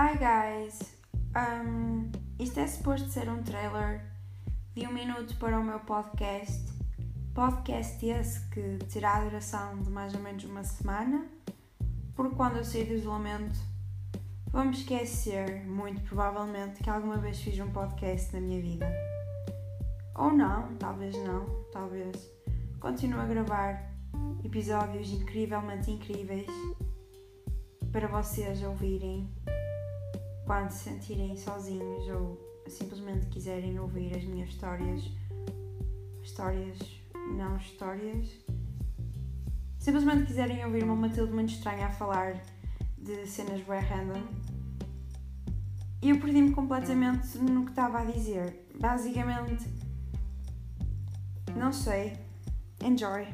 Hi guys! Um, isto é suposto ser um trailer de um minuto para o meu podcast. Podcast esse que terá a duração de mais ou menos uma semana, porque quando eu sair do isolamento vou-me esquecer, muito provavelmente, que alguma vez fiz um podcast na minha vida. Ou não, talvez não, talvez continue a gravar episódios incrivelmente incríveis para vocês ouvirem quando se sentirem sozinhos ou simplesmente quiserem ouvir as minhas histórias, histórias, não histórias, simplesmente quiserem ouvir uma Matilde muito estranha a falar de cenas bem random. Eu perdi-me completamente no que estava a dizer. Basicamente, não sei. Enjoy.